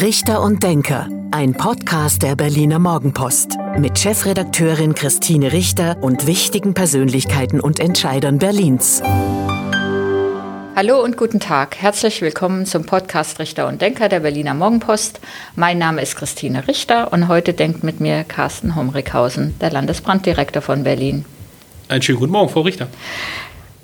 Richter und Denker, ein Podcast der Berliner Morgenpost mit Chefredakteurin Christine Richter und wichtigen Persönlichkeiten und Entscheidern Berlins. Hallo und guten Tag. Herzlich willkommen zum Podcast Richter und Denker der Berliner Morgenpost. Mein Name ist Christine Richter und heute denkt mit mir Carsten Homrichhausen, der Landesbranddirektor von Berlin. Einen schönen guten Morgen, Frau Richter.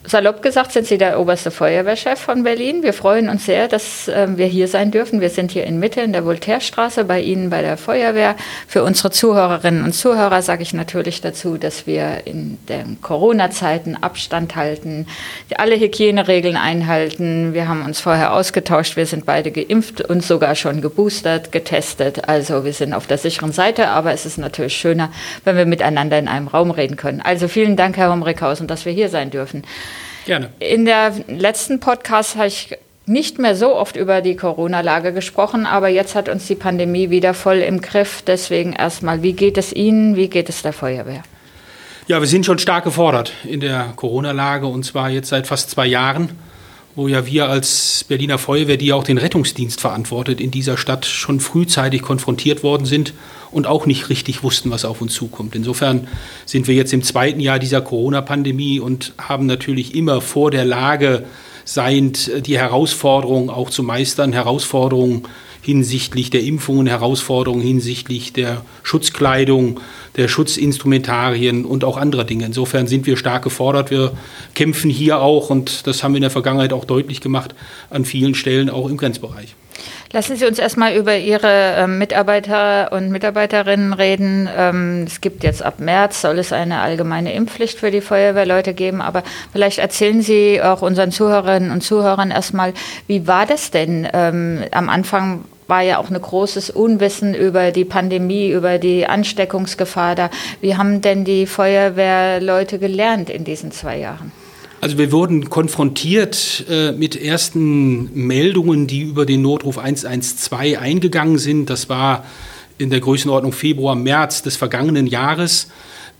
Salopp gesagt sind Sie der oberste Feuerwehrchef von Berlin. Wir freuen uns sehr, dass äh, wir hier sein dürfen. Wir sind hier in Mitte in der Voltairestraße bei Ihnen bei der Feuerwehr. Für unsere Zuhörerinnen und Zuhörer sage ich natürlich dazu, dass wir in den Corona-Zeiten Abstand halten, alle Hygieneregeln einhalten. Wir haben uns vorher ausgetauscht. Wir sind beide geimpft und sogar schon geboostert, getestet. Also wir sind auf der sicheren Seite, aber es ist natürlich schöner, wenn wir miteinander in einem Raum reden können. Also vielen Dank, Herr Homrichhausen, dass wir hier sein dürfen. Gerne. In der letzten Podcast habe ich nicht mehr so oft über die Corona-Lage gesprochen, aber jetzt hat uns die Pandemie wieder voll im Griff. Deswegen erstmal, wie geht es Ihnen, wie geht es der Feuerwehr? Ja, wir sind schon stark gefordert in der Corona-Lage und zwar jetzt seit fast zwei Jahren, wo ja wir als Berliner Feuerwehr, die auch den Rettungsdienst verantwortet, in dieser Stadt schon frühzeitig konfrontiert worden sind und auch nicht richtig wussten, was auf uns zukommt. Insofern sind wir jetzt im zweiten Jahr dieser Corona-Pandemie und haben natürlich immer vor der Lage seiend die Herausforderungen auch zu meistern, Herausforderungen hinsichtlich der Impfungen, Herausforderungen hinsichtlich der Schutzkleidung, der Schutzinstrumentarien und auch anderer Dinge. Insofern sind wir stark gefordert. Wir kämpfen hier auch, und das haben wir in der Vergangenheit auch deutlich gemacht, an vielen Stellen auch im Grenzbereich. Lassen Sie uns erstmal über Ihre ähm, Mitarbeiter und Mitarbeiterinnen reden. Ähm, es gibt jetzt ab März, soll es eine allgemeine Impfpflicht für die Feuerwehrleute geben, aber vielleicht erzählen Sie auch unseren Zuhörerinnen und Zuhörern erstmal, wie war das denn? Ähm, am Anfang war ja auch ein großes Unwissen über die Pandemie, über die Ansteckungsgefahr da. Wie haben denn die Feuerwehrleute gelernt in diesen zwei Jahren? Also wir wurden konfrontiert äh, mit ersten Meldungen, die über den Notruf 112 eingegangen sind. Das war in der Größenordnung Februar, März des vergangenen Jahres,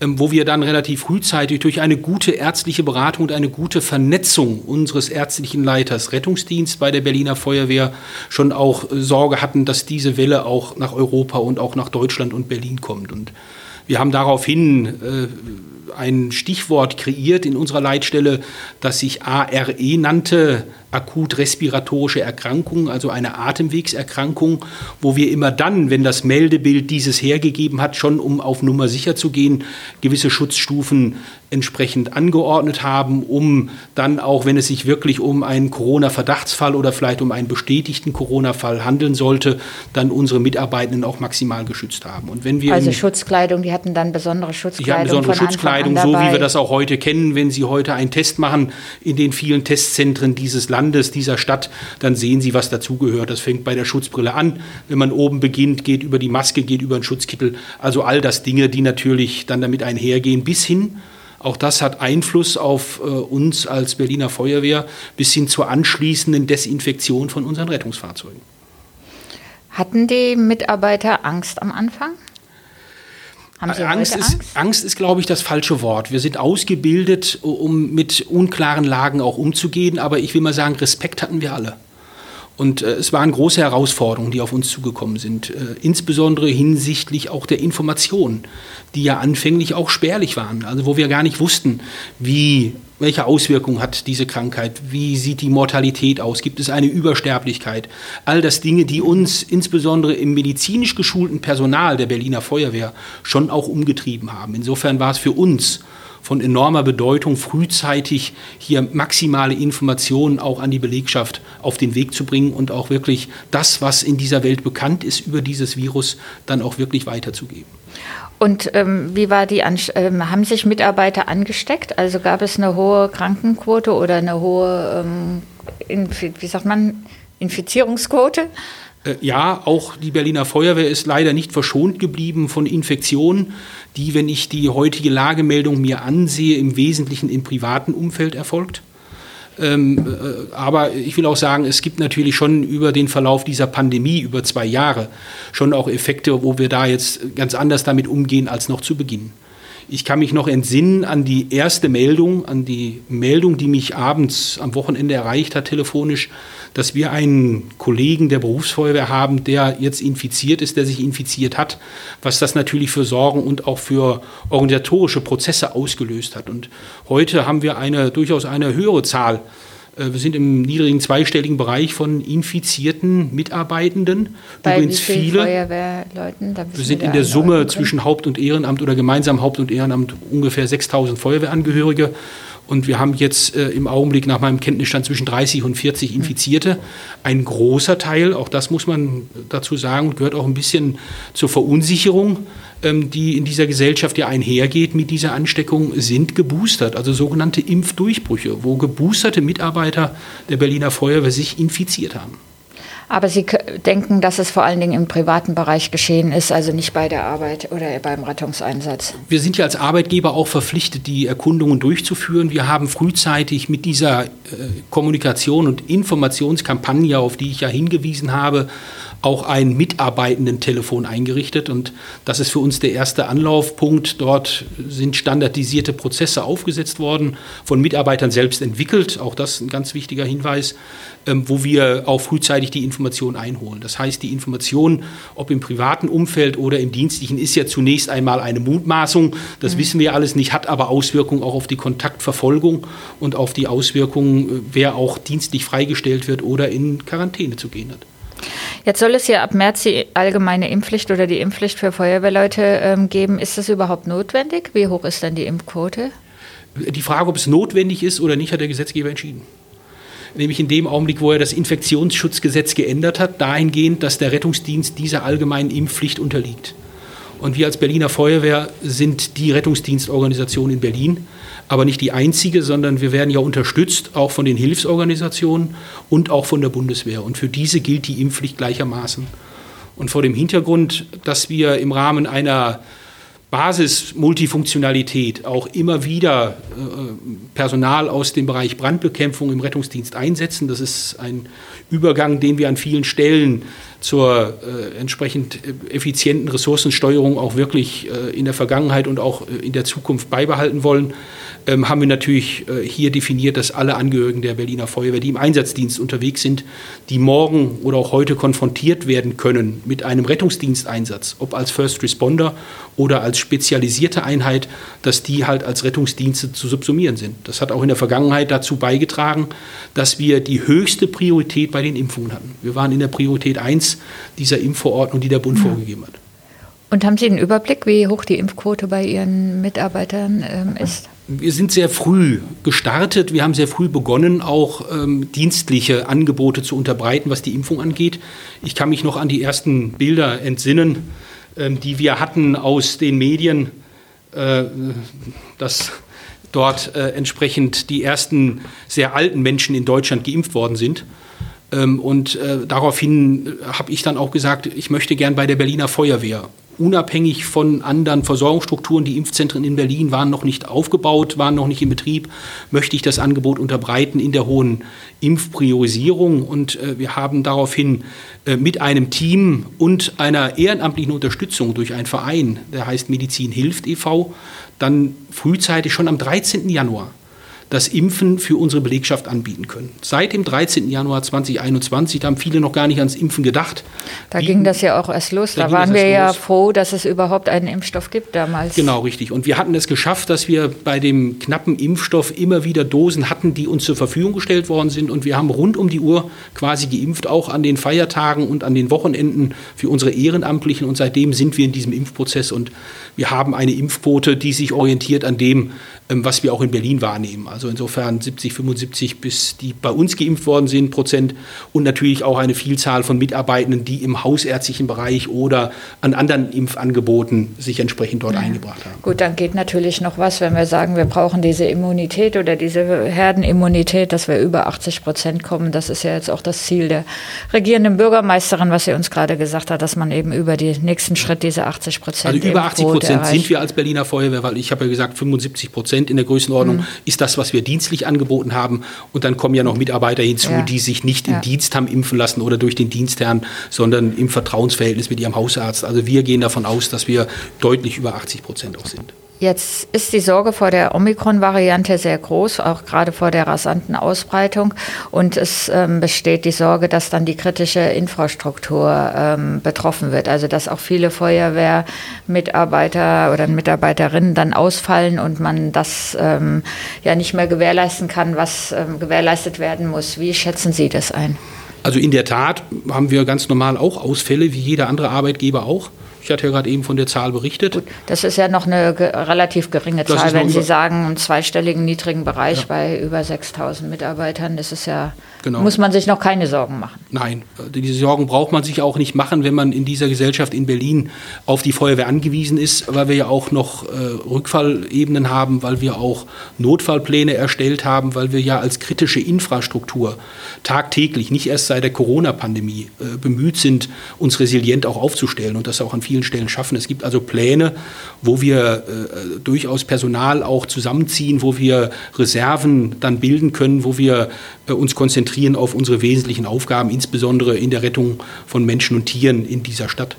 wo wir dann relativ frühzeitig durch eine gute ärztliche Beratung und eine gute Vernetzung unseres ärztlichen Leiters Rettungsdienst bei der Berliner Feuerwehr schon auch Sorge hatten, dass diese Welle auch nach Europa und auch nach Deutschland und Berlin kommt. Und wir haben daraufhin äh, ein Stichwort kreiert in unserer Leitstelle, das sich ARE nannte, akut respiratorische Erkrankung, also eine Atemwegserkrankung, wo wir immer dann, wenn das Meldebild dieses hergegeben hat, schon um auf Nummer sicher zu gehen, gewisse Schutzstufen entsprechend angeordnet haben, um dann auch, wenn es sich wirklich um einen Corona-Verdachtsfall oder vielleicht um einen bestätigten Corona-Fall handeln sollte, dann unsere Mitarbeitenden auch maximal geschützt haben. Und wenn wir also Schutzkleidung, die hatten dann besondere Schutzkleidung. Die hatten besondere Schutzkleidung, so wie wir das auch heute kennen, wenn Sie heute einen Test machen in den vielen Testzentren dieses Landes Landes, dieser Stadt, dann sehen Sie, was dazugehört. Das fängt bei der Schutzbrille an. Wenn man oben beginnt, geht über die Maske, geht über den Schutzkittel. Also all das Dinge, die natürlich dann damit einhergehen, bis hin auch das hat Einfluss auf äh, uns als Berliner Feuerwehr bis hin zur anschließenden Desinfektion von unseren Rettungsfahrzeugen. Hatten die Mitarbeiter Angst am Anfang? Angst, Angst? Ist, Angst ist, glaube ich, das falsche Wort. Wir sind ausgebildet, um mit unklaren Lagen auch umzugehen, aber ich will mal sagen, Respekt hatten wir alle. Und äh, es waren große Herausforderungen, die auf uns zugekommen sind, äh, insbesondere hinsichtlich auch der Informationen, die ja anfänglich auch spärlich waren, also wo wir gar nicht wussten, wie, welche Auswirkungen hat diese Krankheit, wie sieht die Mortalität aus, gibt es eine Übersterblichkeit, all das Dinge, die uns insbesondere im medizinisch geschulten Personal der Berliner Feuerwehr schon auch umgetrieben haben. Insofern war es für uns von enormer Bedeutung, frühzeitig hier maximale Informationen auch an die Belegschaft auf den Weg zu bringen und auch wirklich das, was in dieser Welt bekannt ist über dieses Virus, dann auch wirklich weiterzugeben. Und ähm, wie war die, Anst ähm, haben sich Mitarbeiter angesteckt? Also gab es eine hohe Krankenquote oder eine hohe, ähm, wie sagt man, Infizierungsquote? Äh, ja, auch die Berliner Feuerwehr ist leider nicht verschont geblieben von Infektionen, die, wenn ich die heutige Lagemeldung mir ansehe, im Wesentlichen im privaten Umfeld erfolgt. Ähm, äh, aber ich will auch sagen, es gibt natürlich schon über den Verlauf dieser Pandemie, über zwei Jahre, schon auch Effekte, wo wir da jetzt ganz anders damit umgehen als noch zu Beginn. Ich kann mich noch entsinnen an die erste Meldung, an die Meldung, die mich abends am Wochenende erreicht hat, telefonisch, dass wir einen Kollegen der Berufsfeuerwehr haben, der jetzt infiziert ist, der sich infiziert hat, was das natürlich für Sorgen und auch für organisatorische Prozesse ausgelöst hat. Und heute haben wir eine durchaus eine höhere Zahl äh, wir sind im niedrigen zweistelligen Bereich von infizierten Mitarbeitenden. Bei Übrigens viele Feuerwehrleuten. wir sind in der Summe zwischen Haupt- und Ehrenamt oder gemeinsam Haupt- und Ehrenamt ungefähr 6000 Feuerwehrangehörige. Und wir haben jetzt äh, im Augenblick nach meinem Kenntnisstand zwischen 30 und 40 Infizierte. Ein großer Teil, auch das muss man dazu sagen, gehört auch ein bisschen zur Verunsicherung, ähm, die in dieser Gesellschaft ja einhergeht mit dieser Ansteckung, sind geboostert, also sogenannte Impfdurchbrüche, wo geboosterte Mitarbeiter der Berliner Feuerwehr sich infiziert haben. Aber Sie denken, dass es vor allen Dingen im privaten Bereich geschehen ist, also nicht bei der Arbeit oder beim Rettungseinsatz. Wir sind ja als Arbeitgeber auch verpflichtet, die Erkundungen durchzuführen. Wir haben frühzeitig mit dieser äh, Kommunikation und Informationskampagne, auf die ich ja hingewiesen habe, auch ein Mitarbeitendentelefon eingerichtet. Und das ist für uns der erste Anlaufpunkt. Dort sind standardisierte Prozesse aufgesetzt worden, von Mitarbeitern selbst entwickelt. Auch das ein ganz wichtiger Hinweis, ähm, wo wir auch frühzeitig die Information einholen. Das heißt, die Information, ob im privaten Umfeld oder im dienstlichen, ist ja zunächst einmal eine Mutmaßung. Das mhm. wissen wir alles nicht, hat aber Auswirkungen auch auf die Kontaktverfolgung und auf die Auswirkungen, äh, wer auch dienstlich freigestellt wird oder in Quarantäne zu gehen hat. Jetzt soll es ja ab März die allgemeine Impfpflicht oder die Impfpflicht für Feuerwehrleute ähm, geben. Ist das überhaupt notwendig? Wie hoch ist denn die Impfquote? Die Frage, ob es notwendig ist oder nicht, hat der Gesetzgeber entschieden. Nämlich in dem Augenblick, wo er das Infektionsschutzgesetz geändert hat, dahingehend, dass der Rettungsdienst dieser allgemeinen Impfpflicht unterliegt. Und wir als Berliner Feuerwehr sind die Rettungsdienstorganisation in Berlin aber nicht die einzige, sondern wir werden ja unterstützt auch von den Hilfsorganisationen und auch von der Bundeswehr. Und für diese gilt die Impfpflicht gleichermaßen. Und vor dem Hintergrund, dass wir im Rahmen einer Basis-Multifunktionalität auch immer wieder äh, Personal aus dem Bereich Brandbekämpfung im Rettungsdienst einsetzen. Das ist ein Übergang, den wir an vielen Stellen zur äh, entsprechend effizienten Ressourcensteuerung auch wirklich äh, in der Vergangenheit und auch äh, in der Zukunft beibehalten wollen ähm, haben wir natürlich äh, hier definiert, dass alle Angehörigen der Berliner Feuerwehr, die im Einsatzdienst unterwegs sind, die morgen oder auch heute konfrontiert werden können mit einem Rettungsdiensteinsatz, ob als First Responder oder als spezialisierte Einheit, dass die halt als Rettungsdienste zu subsumieren sind. Das hat auch in der Vergangenheit dazu beigetragen, dass wir die höchste Priorität bei den Impfungen hatten. Wir waren in der Priorität 1 dieser Impfverordnung, die der Bund ja. vorgegeben hat. Und haben Sie einen Überblick, wie hoch die Impfquote bei Ihren Mitarbeitern ähm, ist? Wir sind sehr früh gestartet. Wir haben sehr früh begonnen, auch ähm, dienstliche Angebote zu unterbreiten, was die Impfung angeht. Ich kann mich noch an die ersten Bilder entsinnen, ähm, die wir hatten aus den Medien, äh, dass dort äh, entsprechend die ersten sehr alten Menschen in Deutschland geimpft worden sind. Ähm, und äh, daraufhin habe ich dann auch gesagt, ich möchte gern bei der Berliner Feuerwehr unabhängig von anderen Versorgungsstrukturen. Die Impfzentren in Berlin waren noch nicht aufgebaut, waren noch nicht in Betrieb. Möchte ich das Angebot unterbreiten in der hohen Impfpriorisierung. Und äh, wir haben daraufhin äh, mit einem Team und einer ehrenamtlichen Unterstützung durch einen Verein, der heißt Medizin hilft e.V., dann frühzeitig schon am 13. Januar das Impfen für unsere Belegschaft anbieten können. Seit dem 13. Januar 2021, da haben viele noch gar nicht ans Impfen gedacht. Da Wie, ging das ja auch erst los. Da, da waren wir ja los. froh, dass es überhaupt einen Impfstoff gibt damals. Genau, richtig. Und wir hatten es geschafft, dass wir bei dem knappen Impfstoff immer wieder Dosen hatten, die uns zur Verfügung gestellt worden sind. Und wir haben rund um die Uhr quasi geimpft, auch an den Feiertagen und an den Wochenenden für unsere Ehrenamtlichen. Und seitdem sind wir in diesem Impfprozess und wir haben eine Impfquote, die sich orientiert an dem, was wir auch in Berlin wahrnehmen. Also insofern 70, 75 bis die bei uns geimpft worden sind Prozent und natürlich auch eine Vielzahl von Mitarbeitenden, die im hausärztlichen Bereich oder an anderen Impfangeboten sich entsprechend dort ja. eingebracht haben. Gut, dann geht natürlich noch was, wenn wir sagen, wir brauchen diese Immunität oder diese Herdenimmunität, dass wir über 80 Prozent kommen. Das ist ja jetzt auch das Ziel der regierenden Bürgermeisterin, was sie uns gerade gesagt hat, dass man eben über den nächsten Schritt diese 80 Prozent. Also über 80 Prozent sind wir als Berliner Feuerwehr, weil ich habe ja gesagt, 75 Prozent Prozent in der Größenordnung mhm. ist das, was wir dienstlich angeboten haben. Und dann kommen ja noch Mitarbeiter hinzu, ja. die sich nicht ja. im Dienst haben impfen lassen oder durch den Dienstherrn, sondern im Vertrauensverhältnis mit ihrem Hausarzt. Also wir gehen davon aus, dass wir deutlich über 80 Prozent auch sind. Jetzt ist die Sorge vor der Omikron-Variante sehr groß, auch gerade vor der rasanten Ausbreitung. Und es ähm, besteht die Sorge, dass dann die kritische Infrastruktur ähm, betroffen wird. Also dass auch viele Feuerwehrmitarbeiter oder Mitarbeiterinnen dann ausfallen und man das ähm, ja nicht mehr gewährleisten kann, was ähm, gewährleistet werden muss. Wie schätzen Sie das ein? Also in der Tat haben wir ganz normal auch Ausfälle, wie jeder andere Arbeitgeber auch. Ich hatte ja gerade eben von der Zahl berichtet. Gut, das ist ja noch eine ge relativ geringe Zahl, wenn Sie sagen, im zweistelligen niedrigen Bereich ja. bei über 6000 Mitarbeitern. Das ist ja, genau. muss man sich noch keine Sorgen machen. Nein, diese Sorgen braucht man sich auch nicht machen, wenn man in dieser Gesellschaft in Berlin auf die Feuerwehr angewiesen ist, weil wir ja auch noch äh, Rückfallebenen haben, weil wir auch Notfallpläne erstellt haben, weil wir ja als kritische Infrastruktur tagtäglich, nicht erst seit der Corona-Pandemie, äh, bemüht sind, uns resilient auch aufzustellen und das auch an vielen vielen Stellen schaffen. Es gibt also Pläne, wo wir äh, durchaus Personal auch zusammenziehen, wo wir Reserven dann bilden können, wo wir äh, uns konzentrieren auf unsere wesentlichen Aufgaben, insbesondere in der Rettung von Menschen und Tieren in dieser Stadt.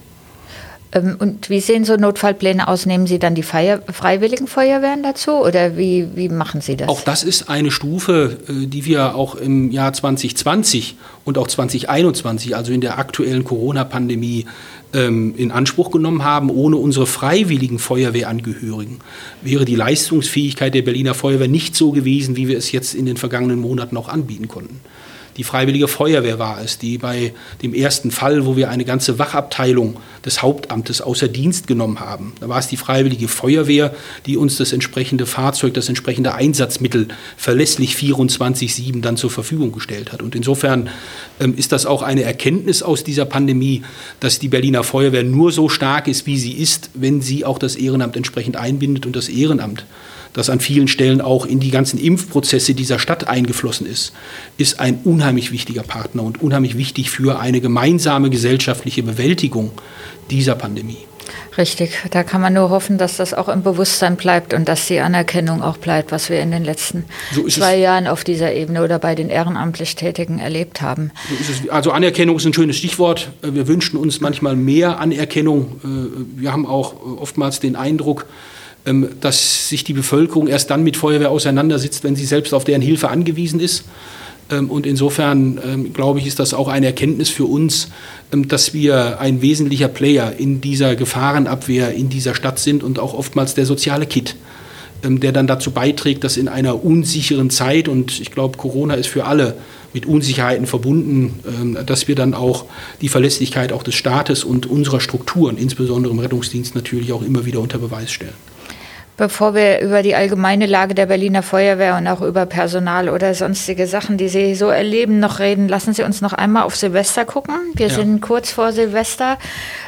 Ähm, und wie sehen so Notfallpläne aus? Nehmen Sie dann die Feier Freiwilligen Feuerwehren dazu oder wie, wie machen Sie das? Auch das ist eine Stufe, äh, die wir auch im Jahr 2020 und auch 2021, also in der aktuellen Corona-Pandemie, ähm, in Anspruch genommen haben. Ohne unsere freiwilligen Feuerwehrangehörigen wäre die Leistungsfähigkeit der Berliner Feuerwehr nicht so gewesen, wie wir es jetzt in den vergangenen Monaten auch anbieten konnten. Die Freiwillige Feuerwehr war es, die bei dem ersten Fall, wo wir eine ganze Wachabteilung des Hauptamtes außer Dienst genommen haben, da war es die Freiwillige Feuerwehr, die uns das entsprechende Fahrzeug, das entsprechende Einsatzmittel verlässlich 24-7 dann zur Verfügung gestellt hat. Und insofern ähm, ist das auch eine Erkenntnis aus dieser Pandemie, dass die Berliner Feuerwehr nur so stark ist, wie sie ist, wenn sie auch das Ehrenamt entsprechend einbindet und das Ehrenamt das an vielen Stellen auch in die ganzen Impfprozesse dieser Stadt eingeflossen ist, ist ein unheimlich wichtiger Partner und unheimlich wichtig für eine gemeinsame gesellschaftliche Bewältigung dieser Pandemie. Richtig, da kann man nur hoffen, dass das auch im Bewusstsein bleibt und dass die Anerkennung auch bleibt, was wir in den letzten so zwei es. Jahren auf dieser Ebene oder bei den ehrenamtlich Tätigen erlebt haben. So also Anerkennung ist ein schönes Stichwort. Wir wünschen uns manchmal mehr Anerkennung. Äh, wir haben auch oftmals den Eindruck, dass sich die Bevölkerung erst dann mit Feuerwehr auseinandersetzt, wenn sie selbst auf deren Hilfe angewiesen ist. Ähm, und insofern ähm, glaube ich, ist das auch eine Erkenntnis für uns, dass wir ein wesentlicher Player in dieser Gefahrenabwehr in dieser Stadt sind und auch oftmals der soziale Kit, der dann dazu beiträgt, dass in einer unsicheren Zeit, und ich glaube, Corona ist für alle mit Unsicherheiten verbunden, dass wir dann auch die Verlässlichkeit auch des Staates und unserer Strukturen, insbesondere im Rettungsdienst, natürlich auch immer wieder unter Beweis stellen. Bevor wir über die allgemeine Lage der Berliner Feuerwehr und auch über Personal oder sonstige Sachen, die Sie so erleben, noch reden, lassen Sie uns noch einmal auf Silvester gucken. Wir ja. sind kurz vor Silvester.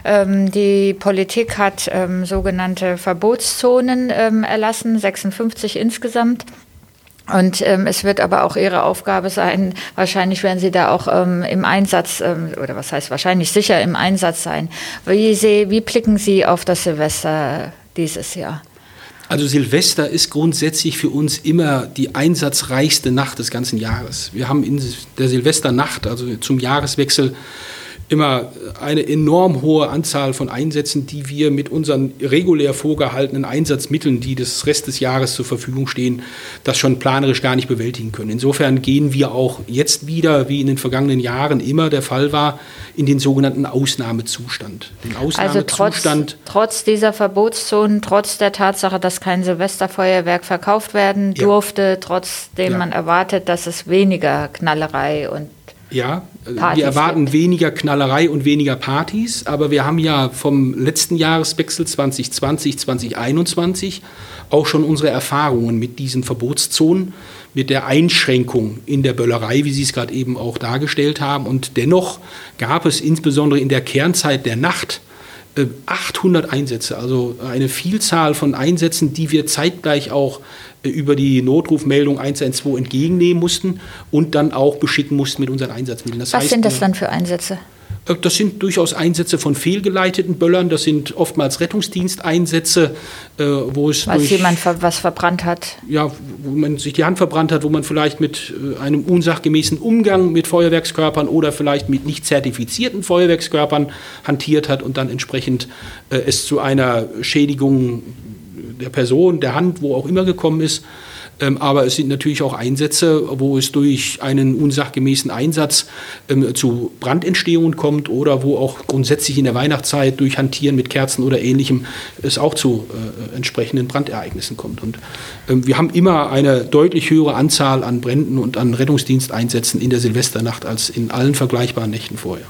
Ähm, die Politik hat ähm, sogenannte Verbotszonen ähm, erlassen, 56 insgesamt. Und ähm, es wird aber auch Ihre Aufgabe sein, wahrscheinlich werden Sie da auch ähm, im Einsatz, ähm, oder was heißt wahrscheinlich sicher im Einsatz sein. Wie, Sie, wie blicken Sie auf das Silvester dieses Jahr? Also Silvester ist grundsätzlich für uns immer die einsatzreichste Nacht des ganzen Jahres. Wir haben in der Silvesternacht, also zum Jahreswechsel, immer eine enorm hohe Anzahl von Einsätzen, die wir mit unseren regulär vorgehaltenen Einsatzmitteln, die des Rest des Jahres zur Verfügung stehen, das schon planerisch gar nicht bewältigen können. Insofern gehen wir auch jetzt wieder, wie in den vergangenen Jahren immer der Fall war, in den sogenannten Ausnahmezustand. Den Ausnahmezustand also trotz, trotz dieser Verbotszonen, trotz der Tatsache, dass kein Silvesterfeuerwerk verkauft werden durfte, ja. trotzdem ja. man erwartet, dass es weniger Knallerei und ja, Partys wir erwarten gibt. weniger Knallerei und weniger Partys, aber wir haben ja vom letzten Jahreswechsel 2020, 2021 auch schon unsere Erfahrungen mit diesen Verbotszonen, mit der Einschränkung in der Böllerei, wie Sie es gerade eben auch dargestellt haben. Und dennoch gab es insbesondere in der Kernzeit der Nacht 800 äh, Einsätze, also eine Vielzahl von Einsätzen, die wir zeitgleich auch über die Notrufmeldung 112 entgegennehmen mussten und dann auch beschicken mussten mit unseren Einsatzmitteln. Das Was heißt, sind das dann für Einsätze? Äh, das sind durchaus Einsätze von fehlgeleiteten Böllern. Das sind oftmals Rettungsdiensteinsätze, äh, wo es. Weil jemand was verbrannt hat. Ja, wo man sich die Hand verbrannt hat, wo man vielleicht mit äh, einem unsachgemäßen Umgang mit Feuerwerkskörpern oder vielleicht mit nicht zertifizierten Feuerwerkskörpern hantiert hat und dann entsprechend es zu einer Schädigung der Person, der Hand, wo auch immer gekommen ist. Ähm, aber es sind natürlich auch Einsätze, wo es durch einen unsachgemäßen Einsatz ähm, zu Brandentstehungen kommt oder wo auch grundsätzlich in der Weihnachtszeit durch Hantieren mit Kerzen oder ähnlichem es auch zu äh, entsprechenden Brandereignissen kommt. Und ähm, wir haben immer eine deutlich höhere Anzahl an Bränden und an Rettungsdiensteinsätzen in der Silvesternacht als in allen vergleichbaren Nächten vorher.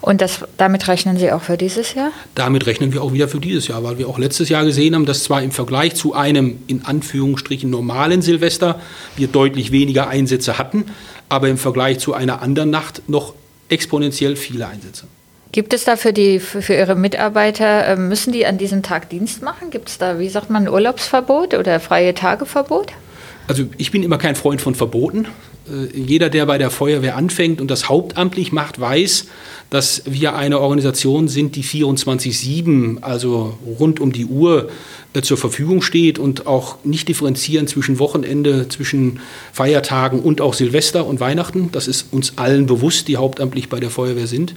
Und das, damit rechnen Sie auch für dieses Jahr? Damit rechnen wir auch wieder für dieses Jahr, weil wir auch letztes Jahr gesehen haben, dass zwar im Vergleich zu einem in Anführungsstrichen normalen Silvester wir deutlich weniger Einsätze hatten, aber im Vergleich zu einer anderen Nacht noch exponentiell viele Einsätze. Gibt es da für, die, für Ihre Mitarbeiter, ähm, müssen die an diesem Tag Dienst machen? Gibt es da, wie sagt man, Urlaubsverbot oder freie Tageverbot? Also ich bin immer kein Freund von Verboten. Äh, jeder, der bei der Feuerwehr anfängt und das hauptamtlich macht, weiß, dass wir eine Organisation sind, die 24-7, also rund um die Uhr äh, zur Verfügung steht und auch nicht differenzieren zwischen Wochenende, zwischen Feiertagen und auch Silvester und Weihnachten. Das ist uns allen bewusst, die hauptamtlich bei der Feuerwehr sind.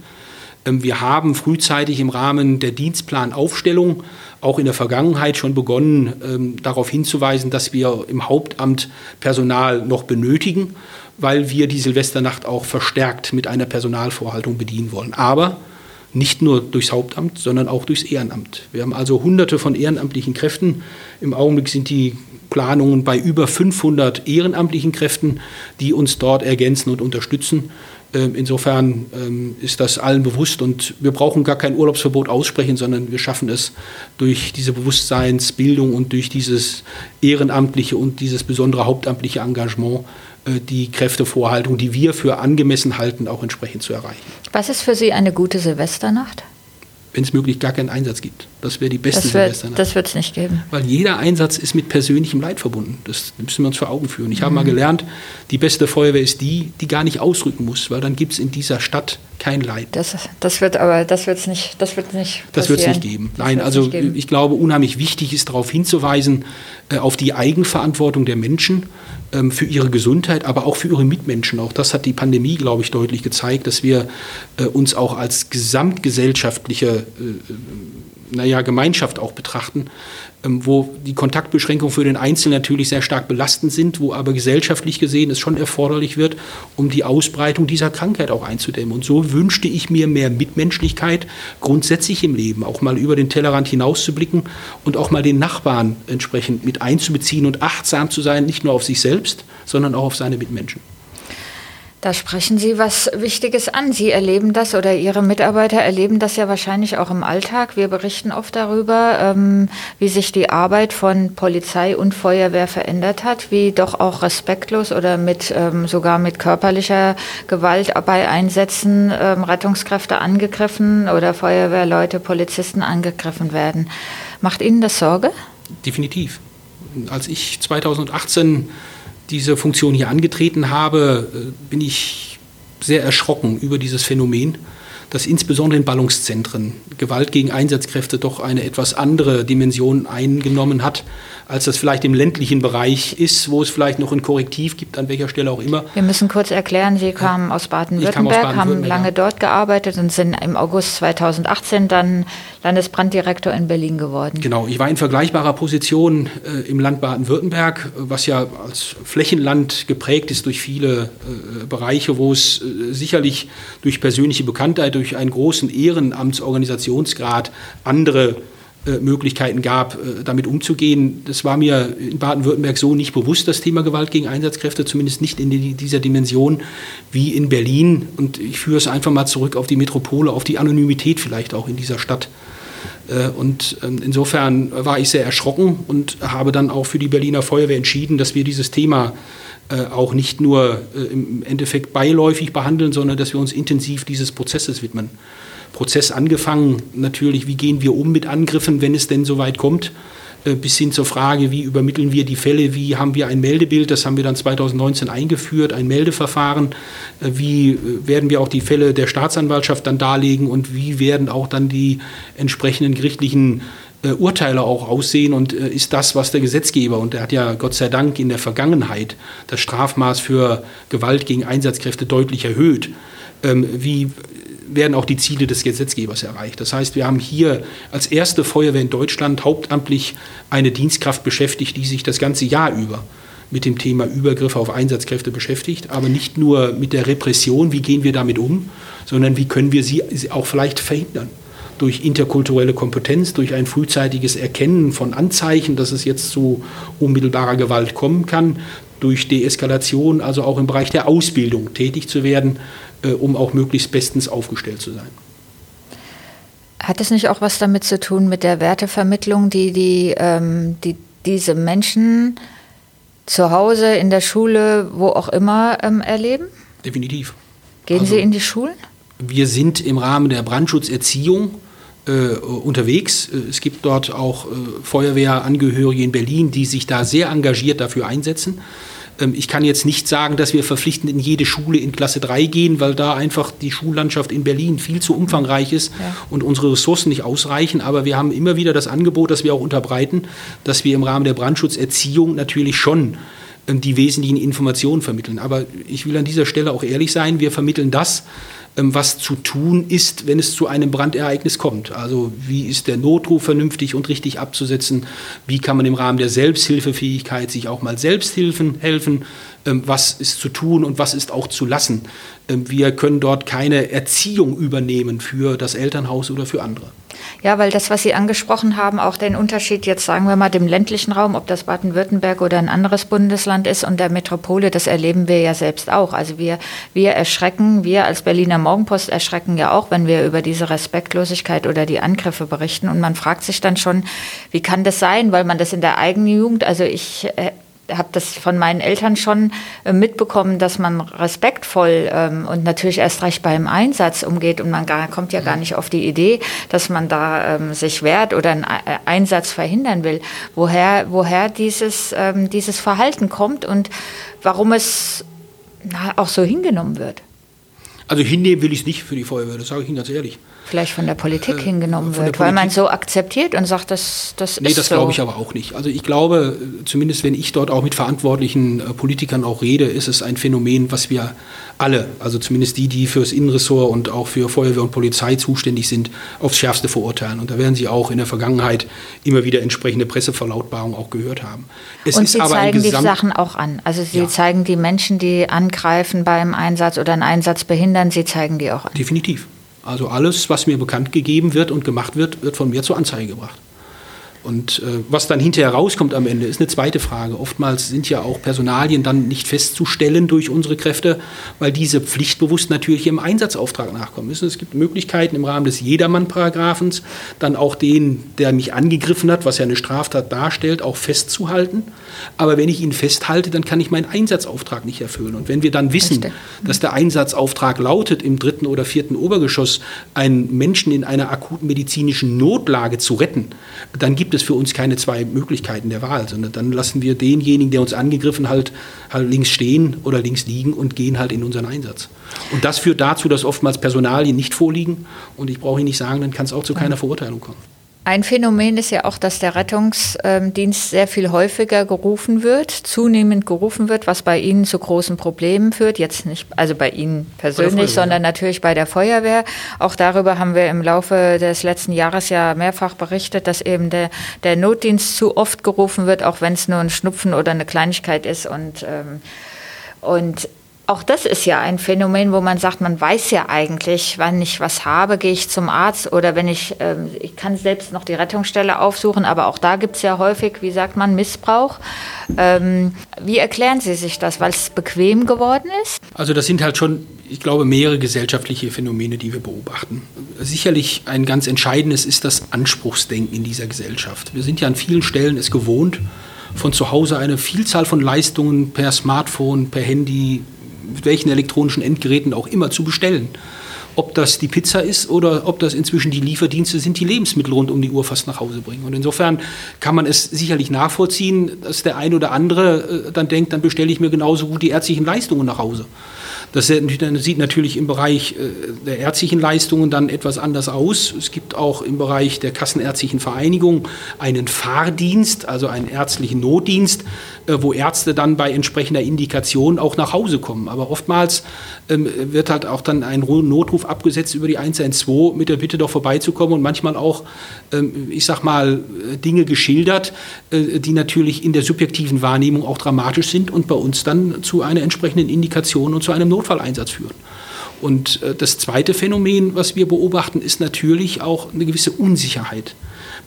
Ähm, wir haben frühzeitig im Rahmen der Dienstplanaufstellung auch in der Vergangenheit schon begonnen, ähm, darauf hinzuweisen, dass wir im Hauptamt Personal noch benötigen weil wir die Silvesternacht auch verstärkt mit einer Personalvorhaltung bedienen wollen. Aber nicht nur durchs Hauptamt, sondern auch durchs Ehrenamt. Wir haben also hunderte von ehrenamtlichen Kräften. Im Augenblick sind die Planungen bei über 500 ehrenamtlichen Kräften, die uns dort ergänzen und unterstützen. Ähm, insofern ähm, ist das allen bewusst und wir brauchen gar kein Urlaubsverbot aussprechen, sondern wir schaffen es durch diese Bewusstseinsbildung und durch dieses ehrenamtliche und dieses besondere hauptamtliche Engagement die Kräftevorhaltung, die wir für angemessen halten, auch entsprechend zu erreichen. Was ist für Sie eine gute Silvesternacht? Wenn es möglich gar keinen Einsatz gibt. Das wäre die beste das wird, Silvesternacht. Das wird es nicht geben. Weil jeder Einsatz ist mit persönlichem Leid verbunden. Das müssen wir uns vor Augen führen. Ich mhm. habe mal gelernt, die beste Feuerwehr ist die, die gar nicht ausrücken muss, weil dann gibt es in dieser Stadt kein Leid. Das, das wird aber, das wird es nicht, das wird nicht Das wird es nicht geben. Das Nein, also geben. ich glaube, unheimlich wichtig ist darauf hinzuweisen, äh, auf die Eigenverantwortung der Menschen ähm, für ihre Gesundheit, aber auch für ihre Mitmenschen. Auch das hat die Pandemie, glaube ich, deutlich gezeigt, dass wir äh, uns auch als gesamtgesellschaftliche äh, naja, Gemeinschaft auch betrachten, wo die Kontaktbeschränkungen für den Einzelnen natürlich sehr stark belastend sind, wo aber gesellschaftlich gesehen es schon erforderlich wird, um die Ausbreitung dieser Krankheit auch einzudämmen. Und so wünschte ich mir mehr Mitmenschlichkeit grundsätzlich im Leben, auch mal über den Tellerrand hinauszublicken und auch mal den Nachbarn entsprechend mit einzubeziehen und achtsam zu sein, nicht nur auf sich selbst, sondern auch auf seine Mitmenschen. Da sprechen Sie was Wichtiges an. Sie erleben das oder Ihre Mitarbeiter erleben das ja wahrscheinlich auch im Alltag. Wir berichten oft darüber, ähm, wie sich die Arbeit von Polizei und Feuerwehr verändert hat, wie doch auch respektlos oder mit ähm, sogar mit körperlicher Gewalt bei Einsätzen ähm, Rettungskräfte angegriffen oder Feuerwehrleute, Polizisten angegriffen werden. Macht Ihnen das Sorge? Definitiv. Als ich 2018 diese Funktion hier angetreten habe, äh, bin ich sehr erschrocken über dieses Phänomen, dass insbesondere in Ballungszentren Gewalt gegen Einsatzkräfte doch eine etwas andere Dimension eingenommen hat als das vielleicht im ländlichen Bereich ist, wo es vielleicht noch ein Korrektiv gibt, an welcher Stelle auch immer. Wir müssen kurz erklären, Sie kamen aus Baden-Württemberg, Baden haben lange ja. dort gearbeitet und sind im August 2018 dann Landesbranddirektor in Berlin geworden. Genau, ich war in vergleichbarer Position äh, im Land Baden-Württemberg, was ja als Flächenland geprägt ist durch viele äh, Bereiche, wo es äh, sicherlich durch persönliche Bekanntheit, durch einen großen Ehrenamtsorganisationsgrad andere äh, Möglichkeiten gab, äh, damit umzugehen. Das war mir in Baden-Württemberg so nicht bewusst, das Thema Gewalt gegen Einsatzkräfte, zumindest nicht in dieser Dimension wie in Berlin. Und ich führe es einfach mal zurück auf die Metropole, auf die Anonymität vielleicht auch in dieser Stadt. Äh, und ähm, insofern war ich sehr erschrocken und habe dann auch für die Berliner Feuerwehr entschieden, dass wir dieses Thema auch nicht nur im Endeffekt beiläufig behandeln, sondern dass wir uns intensiv dieses Prozesses widmen. Prozess angefangen, natürlich, wie gehen wir um mit Angriffen, wenn es denn so weit kommt, äh, bis hin zur Frage, wie übermitteln wir die Fälle, wie haben wir ein Meldebild, das haben wir dann 2019 eingeführt, ein Meldeverfahren, äh, wie äh, werden wir auch die Fälle der Staatsanwaltschaft dann darlegen und wie werden auch dann die entsprechenden gerichtlichen Urteile auch aussehen und ist das, was der Gesetzgeber, und er hat ja Gott sei Dank in der Vergangenheit das Strafmaß für Gewalt gegen Einsatzkräfte deutlich erhöht, ähm, wie werden auch die Ziele des Gesetzgebers erreicht. Das heißt, wir haben hier als erste Feuerwehr in Deutschland hauptamtlich eine Dienstkraft beschäftigt, die sich das ganze Jahr über mit dem Thema Übergriffe auf Einsatzkräfte beschäftigt, aber nicht nur mit der Repression, wie gehen wir damit um, sondern wie können wir sie auch vielleicht verhindern. Durch interkulturelle Kompetenz, durch ein frühzeitiges Erkennen von Anzeichen, dass es jetzt zu unmittelbarer Gewalt kommen kann, durch Deeskalation, also auch im Bereich der Ausbildung tätig zu werden, äh, um auch möglichst bestens aufgestellt zu sein. Hat es nicht auch was damit zu tun mit der Wertevermittlung, die, die, ähm, die diese Menschen zu Hause, in der Schule, wo auch immer ähm, erleben? Definitiv. Gehen also, Sie in die Schulen? Wir sind im Rahmen der Brandschutzerziehung äh, unterwegs. Es gibt dort auch äh, Feuerwehrangehörige in Berlin, die sich da sehr engagiert dafür einsetzen. Ähm, ich kann jetzt nicht sagen, dass wir verpflichtend in jede Schule in Klasse 3 gehen, weil da einfach die Schullandschaft in Berlin viel zu umfangreich ist ja. und unsere Ressourcen nicht ausreichen. Aber wir haben immer wieder das Angebot, das wir auch unterbreiten, dass wir im Rahmen der Brandschutzerziehung natürlich schon ähm, die wesentlichen Informationen vermitteln. Aber ich will an dieser Stelle auch ehrlich sein, wir vermitteln das, was zu tun ist, wenn es zu einem Brandereignis kommt. Also wie ist der Notruf vernünftig und richtig abzusetzen? Wie kann man im Rahmen der Selbsthilfefähigkeit sich auch mal selbst helfen? helfen? Ähm, was ist zu tun und was ist auch zu lassen? Ähm, wir können dort keine Erziehung übernehmen für das Elternhaus oder für andere. Ja, weil das, was Sie angesprochen haben, auch den Unterschied jetzt, sagen wir mal, dem ländlichen Raum, ob das Baden-Württemberg oder ein anderes Bundesland ist und der Metropole, das erleben wir ja selbst auch. Also wir, wir erschrecken, wir als Berliner Morgenpost erschrecken ja auch, wenn wir über diese Respektlosigkeit oder die Angriffe berichten. Und man fragt sich dann schon, wie kann das sein, weil man das in der eigenen Jugend, also ich äh, habe das von meinen Eltern schon äh, mitbekommen, dass man respektvoll ähm, und natürlich erst recht beim Einsatz umgeht und man gar, kommt ja gar nicht auf die Idee, dass man da ähm, sich wehrt oder einen äh, Einsatz verhindern will. Woher, woher dieses, ähm, dieses Verhalten kommt und warum es na, auch so hingenommen wird. Also hinnehmen will ich es nicht für die Feuerwehr, das sage ich Ihnen ganz ehrlich vielleicht von der Politik äh, hingenommen wird, Politik. weil man so akzeptiert und sagt, das, das nee, ist das so. glaube ich aber auch nicht. Also ich glaube, zumindest wenn ich dort auch mit verantwortlichen äh, Politikern auch rede, ist es ein Phänomen, was wir alle, also zumindest die, die fürs Innenressort und auch für Feuerwehr und Polizei zuständig sind, aufs Schärfste verurteilen. Und da werden Sie auch in der Vergangenheit immer wieder entsprechende Presseverlautbarungen auch gehört haben. Es und Sie zeigen die Sachen auch an. Also Sie ja. zeigen die Menschen, die angreifen beim Einsatz oder einen Einsatz behindern, Sie zeigen die auch an. Definitiv. Also alles, was mir bekannt gegeben wird und gemacht wird, wird von mir zur Anzeige gebracht. Und äh, was dann hinterher rauskommt am Ende, ist eine zweite Frage. Oftmals sind ja auch Personalien dann nicht festzustellen durch unsere Kräfte, weil diese pflichtbewusst natürlich ihrem Einsatzauftrag nachkommen müssen. Es gibt Möglichkeiten im Rahmen des Jedermann-Paragraphens, dann auch den, der mich angegriffen hat, was ja eine Straftat darstellt, auch festzuhalten. Aber wenn ich ihn festhalte, dann kann ich meinen Einsatzauftrag nicht erfüllen. Und wenn wir dann wissen, dass der Einsatzauftrag lautet, im dritten oder vierten Obergeschoss einen Menschen in einer akuten medizinischen Notlage zu retten, dann gibt gibt es für uns keine zwei Möglichkeiten der Wahl, sondern dann lassen wir denjenigen, der uns angegriffen hat, halt links stehen oder links liegen und gehen halt in unseren Einsatz. Und das führt dazu, dass oftmals Personalien nicht vorliegen. Und ich brauche Ihnen nicht sagen, dann kann es auch zu keiner Verurteilung kommen. Ein Phänomen ist ja auch, dass der Rettungsdienst sehr viel häufiger gerufen wird, zunehmend gerufen wird, was bei Ihnen zu großen Problemen führt. Jetzt nicht, also bei Ihnen persönlich, sondern natürlich bei der Feuerwehr. Auch darüber haben wir im Laufe des letzten Jahres ja mehrfach berichtet, dass eben der, der Notdienst zu oft gerufen wird, auch wenn es nur ein Schnupfen oder eine Kleinigkeit ist. Und, ähm, und auch das ist ja ein Phänomen, wo man sagt, man weiß ja eigentlich, wann ich was habe, gehe ich zum Arzt oder wenn ich, ähm, ich kann selbst noch die Rettungsstelle aufsuchen, aber auch da gibt es ja häufig, wie sagt man, Missbrauch. Ähm, wie erklären Sie sich das, weil es bequem geworden ist? Also das sind halt schon, ich glaube, mehrere gesellschaftliche Phänomene, die wir beobachten. Sicherlich ein ganz entscheidendes ist das Anspruchsdenken in dieser Gesellschaft. Wir sind ja an vielen Stellen es gewohnt, von zu Hause eine Vielzahl von Leistungen per Smartphone, per Handy, welchen elektronischen Endgeräten auch immer zu bestellen. Ob das die Pizza ist oder ob das inzwischen die Lieferdienste sind, die Lebensmittel rund um die Uhr fast nach Hause bringen. Und insofern kann man es sicherlich nachvollziehen, dass der ein oder andere äh, dann denkt, dann bestelle ich mir genauso gut die ärztlichen Leistungen nach Hause. Das sieht natürlich im Bereich äh, der ärztlichen Leistungen dann etwas anders aus. Es gibt auch im Bereich der Kassenärztlichen Vereinigung einen Fahrdienst, also einen ärztlichen Notdienst, äh, wo Ärzte dann bei entsprechender Indikation auch nach Hause kommen. Aber oftmals ähm, wird halt auch dann ein Notruf abgesetzt über die 112 mit der Bitte doch vorbeizukommen und manchmal auch, ähm, ich sag mal, äh, Dinge geschildert, die natürlich in der subjektiven Wahrnehmung auch dramatisch sind und bei uns dann zu einer entsprechenden Indikation und zu einem Notfalleinsatz führen. Und das zweite Phänomen, was wir beobachten, ist natürlich auch eine gewisse Unsicherheit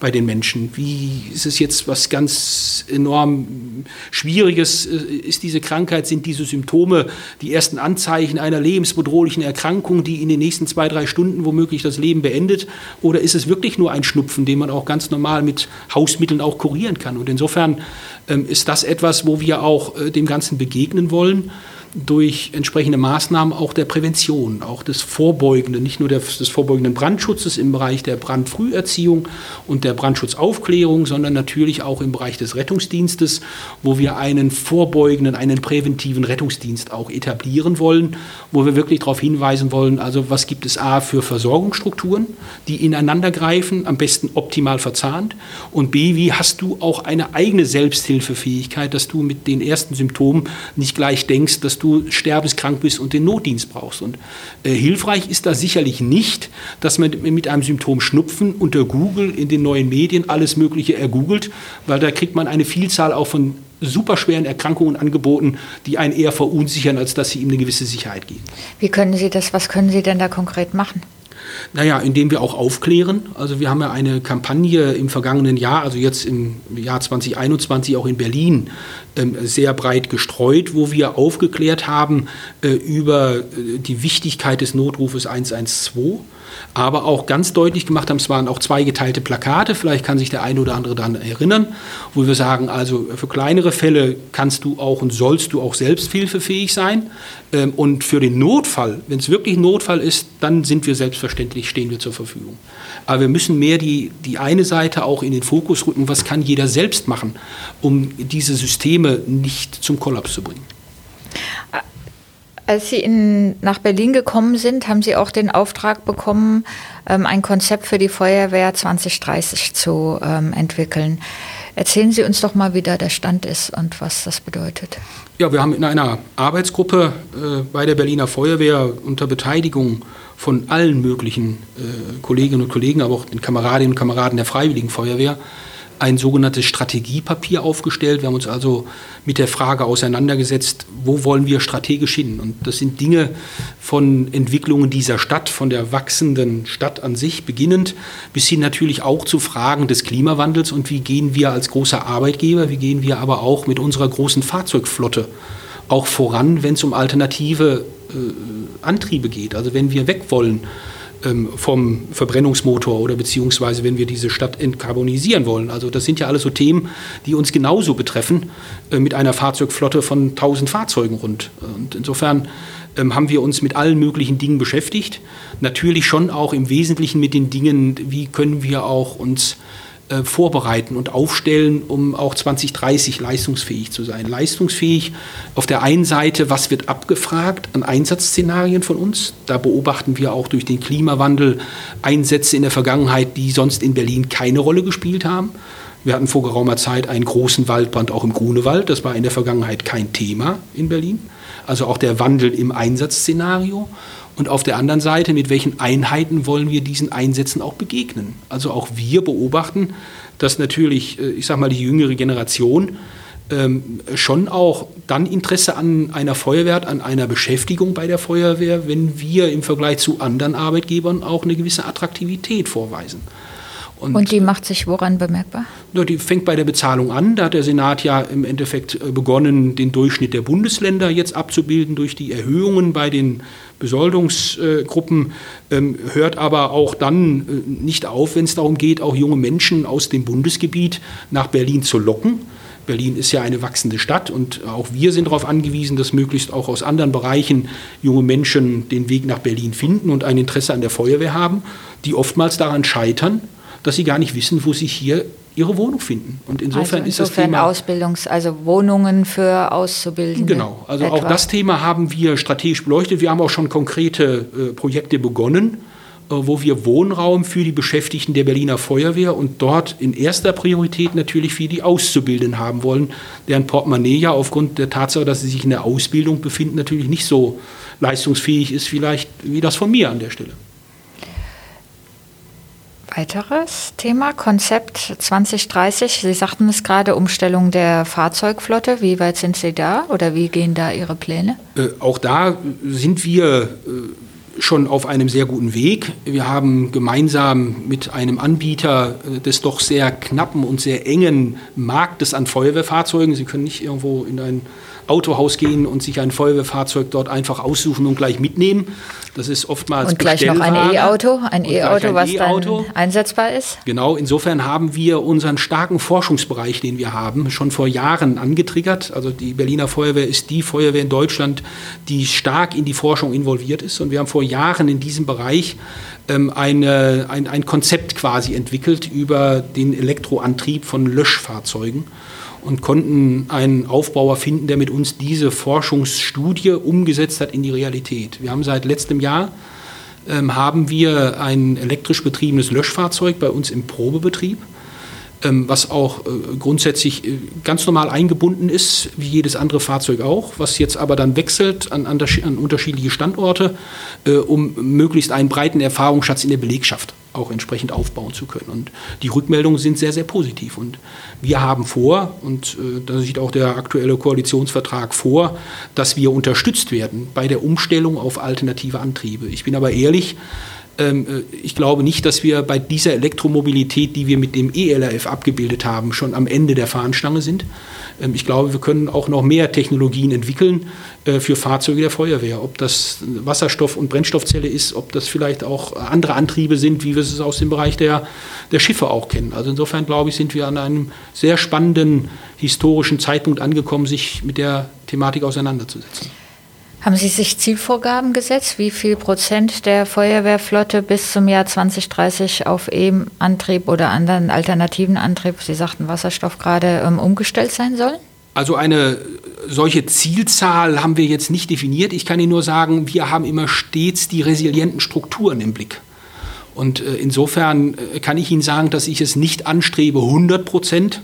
bei den Menschen? Wie ist es jetzt was ganz enorm Schwieriges? Äh, ist diese Krankheit, sind diese Symptome die ersten Anzeichen einer lebensbedrohlichen Erkrankung, die in den nächsten zwei, drei Stunden womöglich das Leben beendet? Oder ist es wirklich nur ein Schnupfen, den man auch ganz normal mit Hausmitteln auch kurieren kann? Und insofern ähm, ist das etwas, wo wir auch äh, dem Ganzen begegnen wollen durch entsprechende Maßnahmen auch der Prävention, auch des Vorbeugenden, nicht nur des vorbeugenden Brandschutzes im Bereich der Brandfrüherziehung und der Brandschutzaufklärung, sondern natürlich auch im Bereich des Rettungsdienstes, wo wir einen vorbeugenden, einen präventiven Rettungsdienst auch etablieren wollen, wo wir wirklich darauf hinweisen wollen, also was gibt es A für Versorgungsstrukturen, die ineinander greifen, am besten optimal verzahnt und B, wie hast du auch eine eigene Selbsthilfefähigkeit, dass du mit den ersten Symptomen nicht gleich denkst, dass du du sterbenskrank bist und den Notdienst brauchst. Und äh, hilfreich ist das sicherlich nicht, dass man mit einem Symptom Schnupfen unter Google in den neuen Medien alles Mögliche ergoogelt, weil da kriegt man eine Vielzahl auch von superschweren Erkrankungen angeboten, die einen eher verunsichern, als dass sie ihm eine gewisse Sicherheit geben. Wie können Sie das, was können Sie denn da konkret machen? Naja, indem wir auch aufklären. Also wir haben ja eine Kampagne im vergangenen Jahr, also jetzt im Jahr 2021 auch in Berlin, ähm, sehr breit gestreut, wo wir aufgeklärt haben äh, über äh, die Wichtigkeit des Notrufes 112 aber auch ganz deutlich gemacht haben, es waren auch zwei geteilte Plakate, vielleicht kann sich der eine oder andere daran erinnern, wo wir sagen, also für kleinere Fälle kannst du auch und sollst du auch selbsthilfefähig sein ähm, und für den Notfall, wenn es wirklich Notfall ist, dann sind wir selbstverständlich, stehen wir zur Verfügung. Aber wir müssen mehr die, die eine Seite auch in den Fokus rücken, was kann jeder selbst machen, um diese Systeme nicht zum Kollaps zu bringen. Als Sie in, nach Berlin gekommen sind, haben Sie auch den Auftrag bekommen, ähm, ein Konzept für die Feuerwehr 2030 zu ähm, entwickeln. Erzählen Sie uns doch mal, wie da der Stand ist und was das bedeutet. Ja, wir haben in einer Arbeitsgruppe äh, bei der Berliner Feuerwehr unter Beteiligung von allen möglichen äh, Kolleginnen und Kollegen, aber auch den Kameradinnen und Kameraden der Freiwilligen Feuerwehr, ein sogenanntes Strategiepapier aufgestellt. Wir haben uns also mit der Frage auseinandergesetzt, wo wollen wir strategisch hin? Und das sind Dinge von Entwicklungen dieser Stadt, von der wachsenden Stadt an sich beginnend, bis hin natürlich auch zu Fragen des Klimawandels und wie gehen wir als großer Arbeitgeber, wie gehen wir aber auch mit unserer großen Fahrzeugflotte auch voran, wenn es um alternative äh, Antriebe geht. Also wenn wir weg wollen vom Verbrennungsmotor oder beziehungsweise wenn wir diese Stadt entkarbonisieren wollen. Also das sind ja alles so Themen, die uns genauso betreffen äh, mit einer Fahrzeugflotte von 1000 Fahrzeugen rund. Und insofern ähm, haben wir uns mit allen möglichen Dingen beschäftigt. Natürlich schon auch im Wesentlichen mit den Dingen, wie können wir auch uns äh, vorbereiten und aufstellen, um auch 2030 leistungsfähig zu sein. Leistungsfähig auf der einen Seite, was wird abgefragt an Einsatzszenarien von uns? Da beobachten wir auch durch den Klimawandel Einsätze in der Vergangenheit, die sonst in Berlin keine Rolle gespielt haben. Wir hatten vor geraumer Zeit einen großen Waldbrand auch im Grunewald. Das war in der Vergangenheit kein Thema in Berlin. Also auch der Wandel im Einsatzszenario. Und auf der anderen Seite, mit welchen Einheiten wollen wir diesen Einsätzen auch begegnen? Also auch wir beobachten, dass natürlich, äh, ich sage mal, die jüngere Generation ähm, schon auch dann Interesse an einer Feuerwehr hat, an einer Beschäftigung bei der Feuerwehr, wenn wir im Vergleich zu anderen Arbeitgebern auch eine gewisse Attraktivität vorweisen. Und, und, die macht sich woran bemerkbar? Ja, die fängt bei der Bezahlung an. Da hat der Senat ja im Endeffekt äh, begonnen, den Durchschnitt der Bundesländer jetzt abzubilden durch die Erhöhungen bei den Besoldungsgruppen, ähm, hört aber auch dann äh, nicht auf, wenn es darum geht, auch junge Menschen aus dem Bundesgebiet nach Berlin zu locken. Berlin ist ja eine wachsende Stadt und auch wir sind darauf angewiesen, dass möglichst auch aus anderen Bereichen junge Menschen den Weg nach Berlin finden und ein Interesse an der Feuerwehr haben, die oftmals daran scheitern, dass sie gar nicht wissen, wo sich hier ihre Wohnung finden. Und insofern, also insofern ist das Thema Ausbildungs-, also Wohnungen für Auszubildende. Genau, also etwa. auch das Thema haben wir strategisch beleuchtet. Wir haben auch schon konkrete äh, Projekte begonnen, äh, wo wir Wohnraum für die Beschäftigten der Berliner Feuerwehr und dort in erster Priorität natürlich für die Auszubildenden haben wollen, deren Portemonnaie ja aufgrund der Tatsache, dass sie sich in der Ausbildung befinden, natürlich nicht so leistungsfähig ist, vielleicht wie das von mir an der Stelle. Weiteres Thema, Konzept 2030. Sie sagten es gerade, Umstellung der Fahrzeugflotte. Wie weit sind Sie da oder wie gehen da Ihre Pläne? Äh, auch da sind wir äh, schon auf einem sehr guten Weg. Wir haben gemeinsam mit einem Anbieter äh, des doch sehr knappen und sehr engen Marktes an Feuerwehrfahrzeugen, Sie können nicht irgendwo in ein Autohaus gehen und sich ein Feuerwehrfahrzeug dort einfach aussuchen und gleich mitnehmen. Das ist oftmals Und gleich noch ein. E-Auto, ein E-Auto, was E-Auto. dann einsetzbar ist. Genau, insofern haben wir unseren starken Forschungsbereich, den wir haben, schon vor Jahren angetriggert. Also die Berliner Feuerwehr ist die Feuerwehr in Deutschland, die stark in die Forschung involviert ist. Und wir haben vor Jahren in diesem Bereich ähm, eine, ein, ein Konzept quasi entwickelt über den Elektroantrieb von Löschfahrzeugen und konnten einen Aufbauer finden, der mit uns diese Forschungsstudie umgesetzt hat in die Realität. Wir haben seit letztem Jahr ähm, haben wir ein elektrisch betriebenes Löschfahrzeug bei uns im Probebetrieb, was auch äh, grundsätzlich äh, ganz normal eingebunden ist, wie jedes andere Fahrzeug auch, was jetzt aber dann wechselt an, an, an unterschiedliche Standorte, äh, um möglichst einen breiten Erfahrungsschatz in der Belegschaft auch entsprechend aufbauen zu können. Und die Rückmeldungen sind sehr, sehr positiv. Und wir haben vor, und äh, da sieht auch der aktuelle Koalitionsvertrag vor, dass wir unterstützt werden bei der Umstellung auf alternative Antriebe. Ich bin aber ehrlich, ähm, ich glaube nicht, dass wir bei dieser Elektromobilität, die wir mit dem ELRF abgebildet haben, schon am Ende der Fahnenstange sind. Ähm, Ich glaube, wir können auch noch mehr Technologien entwickeln äh, für Fahrzeuge der Feuerwehr. Ob das Wasserstoff- und Brennstoffzelle ist, ob das vielleicht auch andere Antriebe sind, wie wir es aus dem Bereich der, der Schiffe auch kennen. Also insofern glaube ich, sind wir an einem sehr spannenden historischen Zeitpunkt angekommen, sich mit der Thematik auseinanderzusetzen. Haben Sie sich Zielvorgaben gesetzt, wie viel Prozent der Feuerwehrflotte bis zum Jahr 2030 auf E-Antrieb oder anderen alternativen Antrieb, Sie sagten Wasserstoff gerade, ähm, umgestellt sein sollen? Also eine solche Zielzahl haben wir jetzt nicht definiert. Ich kann Ihnen nur sagen, wir haben immer stets die resilienten Strukturen im Blick. Und äh, insofern äh, kann ich Ihnen sagen, dass ich es nicht anstrebe, 100 Prozent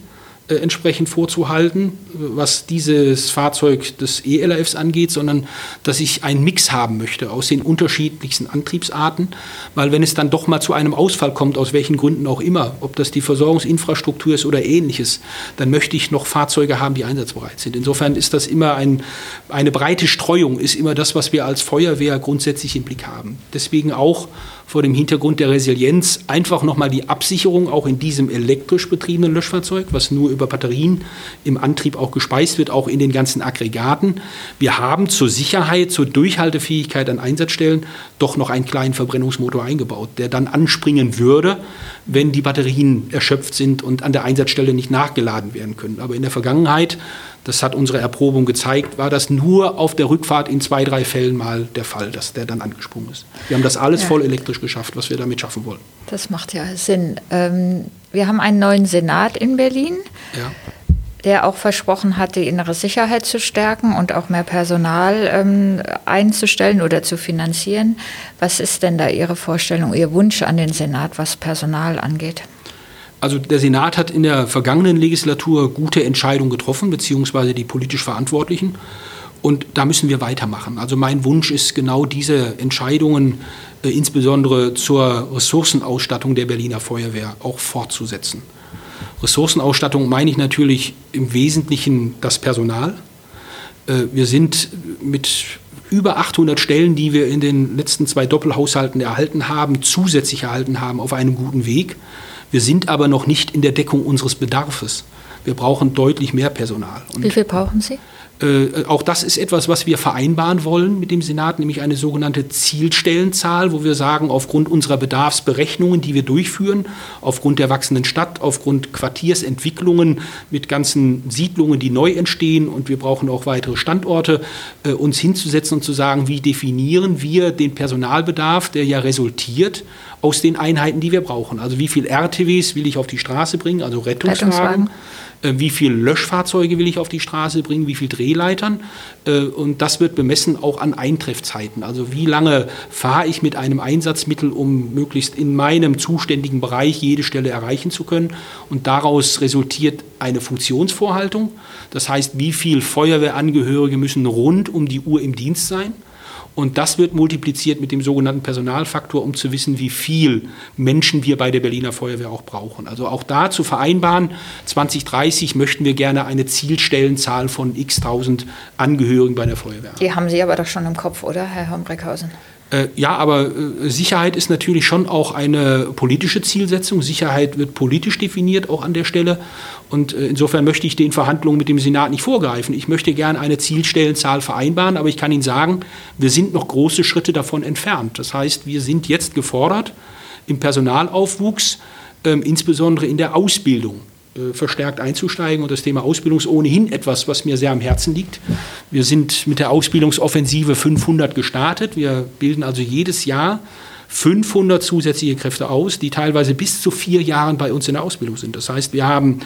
äh, entsprechend vorzuhalten, was dieses Fahrzeug des ELRFs angeht, sondern dass ich einen Mix haben möchte aus den unterschiedlichsten Antriebsarten, weil wenn es dann doch mal zu einem Ausfall kommt, aus welchen Gründen auch immer, ob das die Versorgungsinfrastruktur ist oder ähnliches, dann möchte ich noch Fahrzeuge haben, die einsatzbereit sind. Insofern ist das immer ein, eine breite Streuung, ist immer das, was wir als Feuerwehr grundsätzlich im Blick haben. Deswegen auch vor dem Hintergrund der Resilienz einfach nochmal die Absicherung auch in diesem elektrisch betriebenen Löschfahrzeug, was nur über Batterien im Antrieb auch gespeist wird, auch in den ganzen Aggregaten. Wir haben zur Sicherheit, zur Durchhaltefähigkeit an Einsatzstellen doch noch einen kleinen Verbrennungsmotor eingebaut, der dann anspringen würde, wenn die Batterien erschöpft sind und an der Einsatzstelle nicht nachgeladen werden können. Aber in der Vergangenheit das hat unsere Erprobung gezeigt, war das nur auf der Rückfahrt in zwei, drei Fällen mal der Fall, dass der dann angesprungen ist. Wir haben das alles Ja. voll elektrisch geschafft, was wir damit schaffen wollen. Das macht ja Sinn. Ähm, wir haben einen neuen Senat in Berlin, Ja. der auch versprochen hat, die innere Sicherheit zu stärken und auch mehr Personal ähm, einzustellen oder zu finanzieren. Was ist denn da Ihre Vorstellung, Ihr Wunsch an den Senat, was Personal angeht? Also der Senat hat in der vergangenen Legislatur gute Entscheidungen getroffen, beziehungsweise die politisch Verantwortlichen. Und da müssen wir weitermachen. Also mein Wunsch ist genau diese Entscheidungen, äh, insbesondere zur Ressourcenausstattung der Berliner Feuerwehr, auch fortzusetzen. Ressourcenausstattung meine ich natürlich im Wesentlichen das Personal. Äh, Wir sind mit über 800 Stellen, die wir in den letzten zwei Doppelhaushalten erhalten haben, zusätzlich erhalten haben, auf einem guten Weg. Wir sind aber noch nicht in der Deckung unseres Bedarfes. Wir brauchen deutlich mehr Personal. Und Wie viel brauchen Sie? Äh, auch das ist etwas, was wir vereinbaren wollen mit dem Senat, nämlich eine sogenannte Zielstellenzahl, wo wir sagen, aufgrund unserer Bedarfsberechnungen, die wir durchführen, aufgrund der wachsenden Stadt, aufgrund Quartiersentwicklungen mit ganzen Siedlungen, die neu entstehen und wir brauchen auch weitere Standorte, äh, uns hinzusetzen und zu sagen, wie definieren wir den Personalbedarf, der ja resultiert aus den Einheiten, die wir brauchen. Also wie viel RTWs will ich auf die Straße bringen, also Rettungswagen. Rettungswagen wie viele Löschfahrzeuge will ich auf die Straße bringen, wie viele Drehleitern. Äh, und das wird bemessen auch an Eintreffzeiten. Also wie lange fahre ich mit einem Einsatzmittel, um möglichst in meinem zuständigen Bereich jede Stelle erreichen zu können. Und daraus resultiert eine Funktionsvorhaltung. Das heißt, wie viele Feuerwehrangehörige müssen rund um die Uhr im Dienst sein. Und das wird multipliziert mit dem sogenannten Personalfaktor, um zu wissen, wie viel Menschen wir bei der Berliner Feuerwehr auch brauchen. Also auch da zu vereinbaren, 2030 möchten wir gerne eine Zielstellenzahl von x tausend Angehörigen bei der Feuerwehr. Die haben Sie aber doch schon im Kopf, oder, Herr Hombreckhausen? Äh, ja, aber äh, Sicherheit ist natürlich schon auch eine politische Zielsetzung. Sicherheit wird politisch definiert, auch an der Stelle. Und äh, insofern möchte ich den Verhandlungen mit dem Senat nicht vorgreifen. Ich möchte gerne eine Zielstellenzahl vereinbaren, aber ich kann Ihnen sagen, wir sind noch große Schritte davon entfernt. Das heißt, wir sind jetzt gefordert im Personalaufwuchs, ähm, insbesondere in der Ausbildung. Äh, verstärkt einzusteigen. Und das Thema Ausbildung ist ohnehin etwas, was mir sehr am Herzen liegt. Wir sind mit der Ausbildungsoffensive 500 gestartet. Wir bilden also jedes Jahr 500 zusätzliche Kräfte aus, die teilweise bis zu vier Jahren bei uns in der Ausbildung sind. Das heißt, wir haben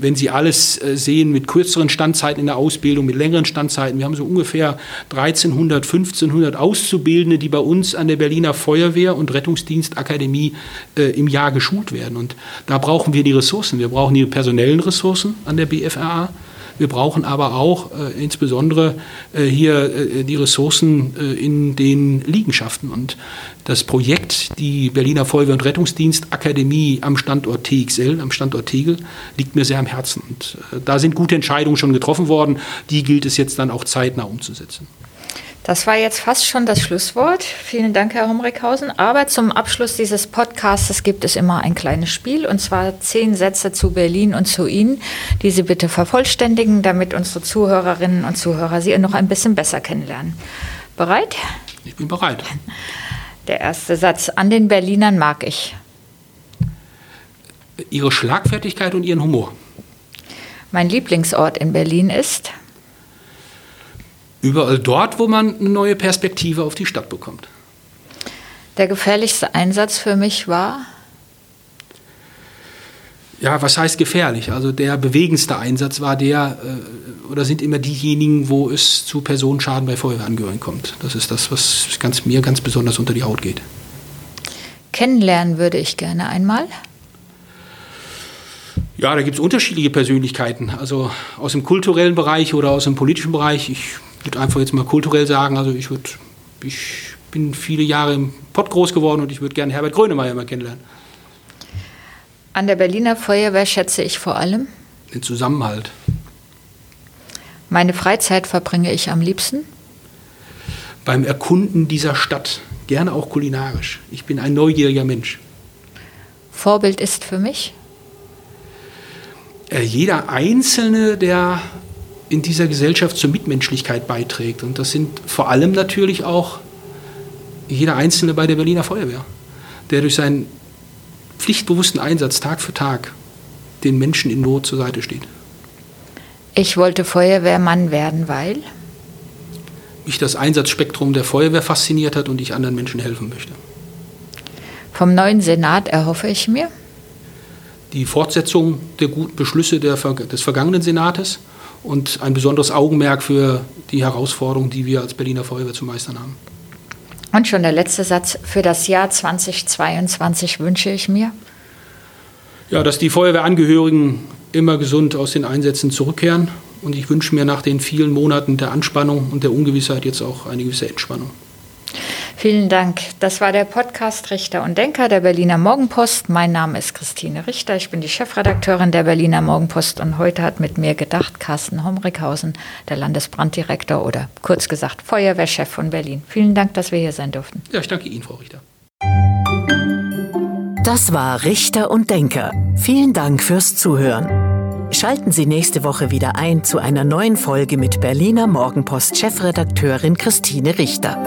wenn Sie alles äh, sehen mit kürzeren Standzeiten in der Ausbildung, mit längeren Standzeiten, wir haben so ungefähr 1300, 1500 Auszubildende, die bei uns an der Berliner Feuerwehr und Rettungsdienstakademie äh, im Jahr geschult werden. Und da brauchen wir die Ressourcen. Wir brauchen die personellen Ressourcen an der BFRA. Wir brauchen aber auch äh, insbesondere äh, hier äh, die Ressourcen äh, in den Liegenschaften. Und das Projekt, die Berliner Feuerwehr- und Rettungsdienstakademie am Standort TXL, am Standort Tegel, liegt mir sehr am Herzen. Und äh, da sind gute Entscheidungen schon getroffen worden. Die gilt es jetzt dann auch zeitnah umzusetzen. Das war jetzt fast schon das Schlusswort. Vielen Dank, Herr Homrichhausen. Aber zum Abschluss dieses Podcasts gibt es immer ein kleines Spiel, und zwar zehn Sätze zu Berlin und zu Ihnen, die Sie bitte vervollständigen, damit unsere Zuhörerinnen und Zuhörer Sie noch ein bisschen besser kennenlernen. Bereit? Ich bin bereit. Der erste Satz. An den Berlinern mag ich. Ihre Schlagfertigkeit und Ihren Humor. Mein Lieblingsort in Berlin ist überall dort, wo man eine neue Perspektive auf die Stadt bekommt. Der gefährlichste Einsatz für mich war? Ja, was heißt gefährlich? Also der bewegendste Einsatz war der, äh, oder sind immer diejenigen, wo es zu Personenschaden bei Feuerwehrangehörigen kommt. Das ist das, was ganz, mir ganz besonders unter die Haut geht. Kennenlernen würde ich gerne einmal. Ja, da gibt es unterschiedliche Persönlichkeiten. Also aus dem kulturellen Bereich oder aus dem politischen Bereich. Ich würde einfach jetzt mal kulturell sagen, also ich würde, ich bin viele Jahre im Pott groß geworden und ich würde gerne Herbert Grönemeyer mal kennenlernen. An der Berliner Feuerwehr schätze ich vor allem den Zusammenhalt. Meine Freizeit verbringe ich am liebsten beim Erkunden dieser Stadt, gerne auch kulinarisch. Ich bin ein neugieriger Mensch. Vorbild ist für mich äh, jeder Einzelne, der in dieser Gesellschaft zur Mitmenschlichkeit beiträgt. Und das sind vor allem natürlich auch jeder Einzelne bei der Berliner Feuerwehr, der durch seinen pflichtbewussten Einsatz Tag für Tag den Menschen in Not zur Seite steht. Ich wollte Feuerwehrmann werden, weil mich das Einsatzspektrum der Feuerwehr fasziniert hat und ich anderen Menschen helfen möchte. Vom neuen Senat erhoffe ich mir die Fortsetzung der guten Beschlüsse der, des vergangenen Senates und ein besonderes Augenmerk für die Herausforderungen, die wir als Berliner Feuerwehr zu meistern haben. Und schon der letzte Satz. Für das Jahr 2022 wünsche ich mir? Ja, dass die Feuerwehrangehörigen immer gesund aus den Einsätzen zurückkehren. Und ich wünsche mir nach den vielen Monaten der Anspannung und der Ungewissheit jetzt auch eine gewisse Entspannung. Vielen Dank. Das war der Podcast Richter und Denker der Berliner Morgenpost. Mein Name ist Christine Richter. Ich bin die Chefredakteurin der Berliner Morgenpost und heute hat mit mir gedacht Carsten Homrichhausen, der Landesbranddirektor oder kurz gesagt Feuerwehrchef von Berlin. Vielen Dank, dass wir hier sein durften. Ja, ich danke Ihnen, Frau Richter. Das war Richter und Denker. Vielen Dank fürs Zuhören. Schalten Sie nächste Woche wieder ein zu einer neuen Folge mit Berliner Morgenpost-Chefredakteurin Christine Richter.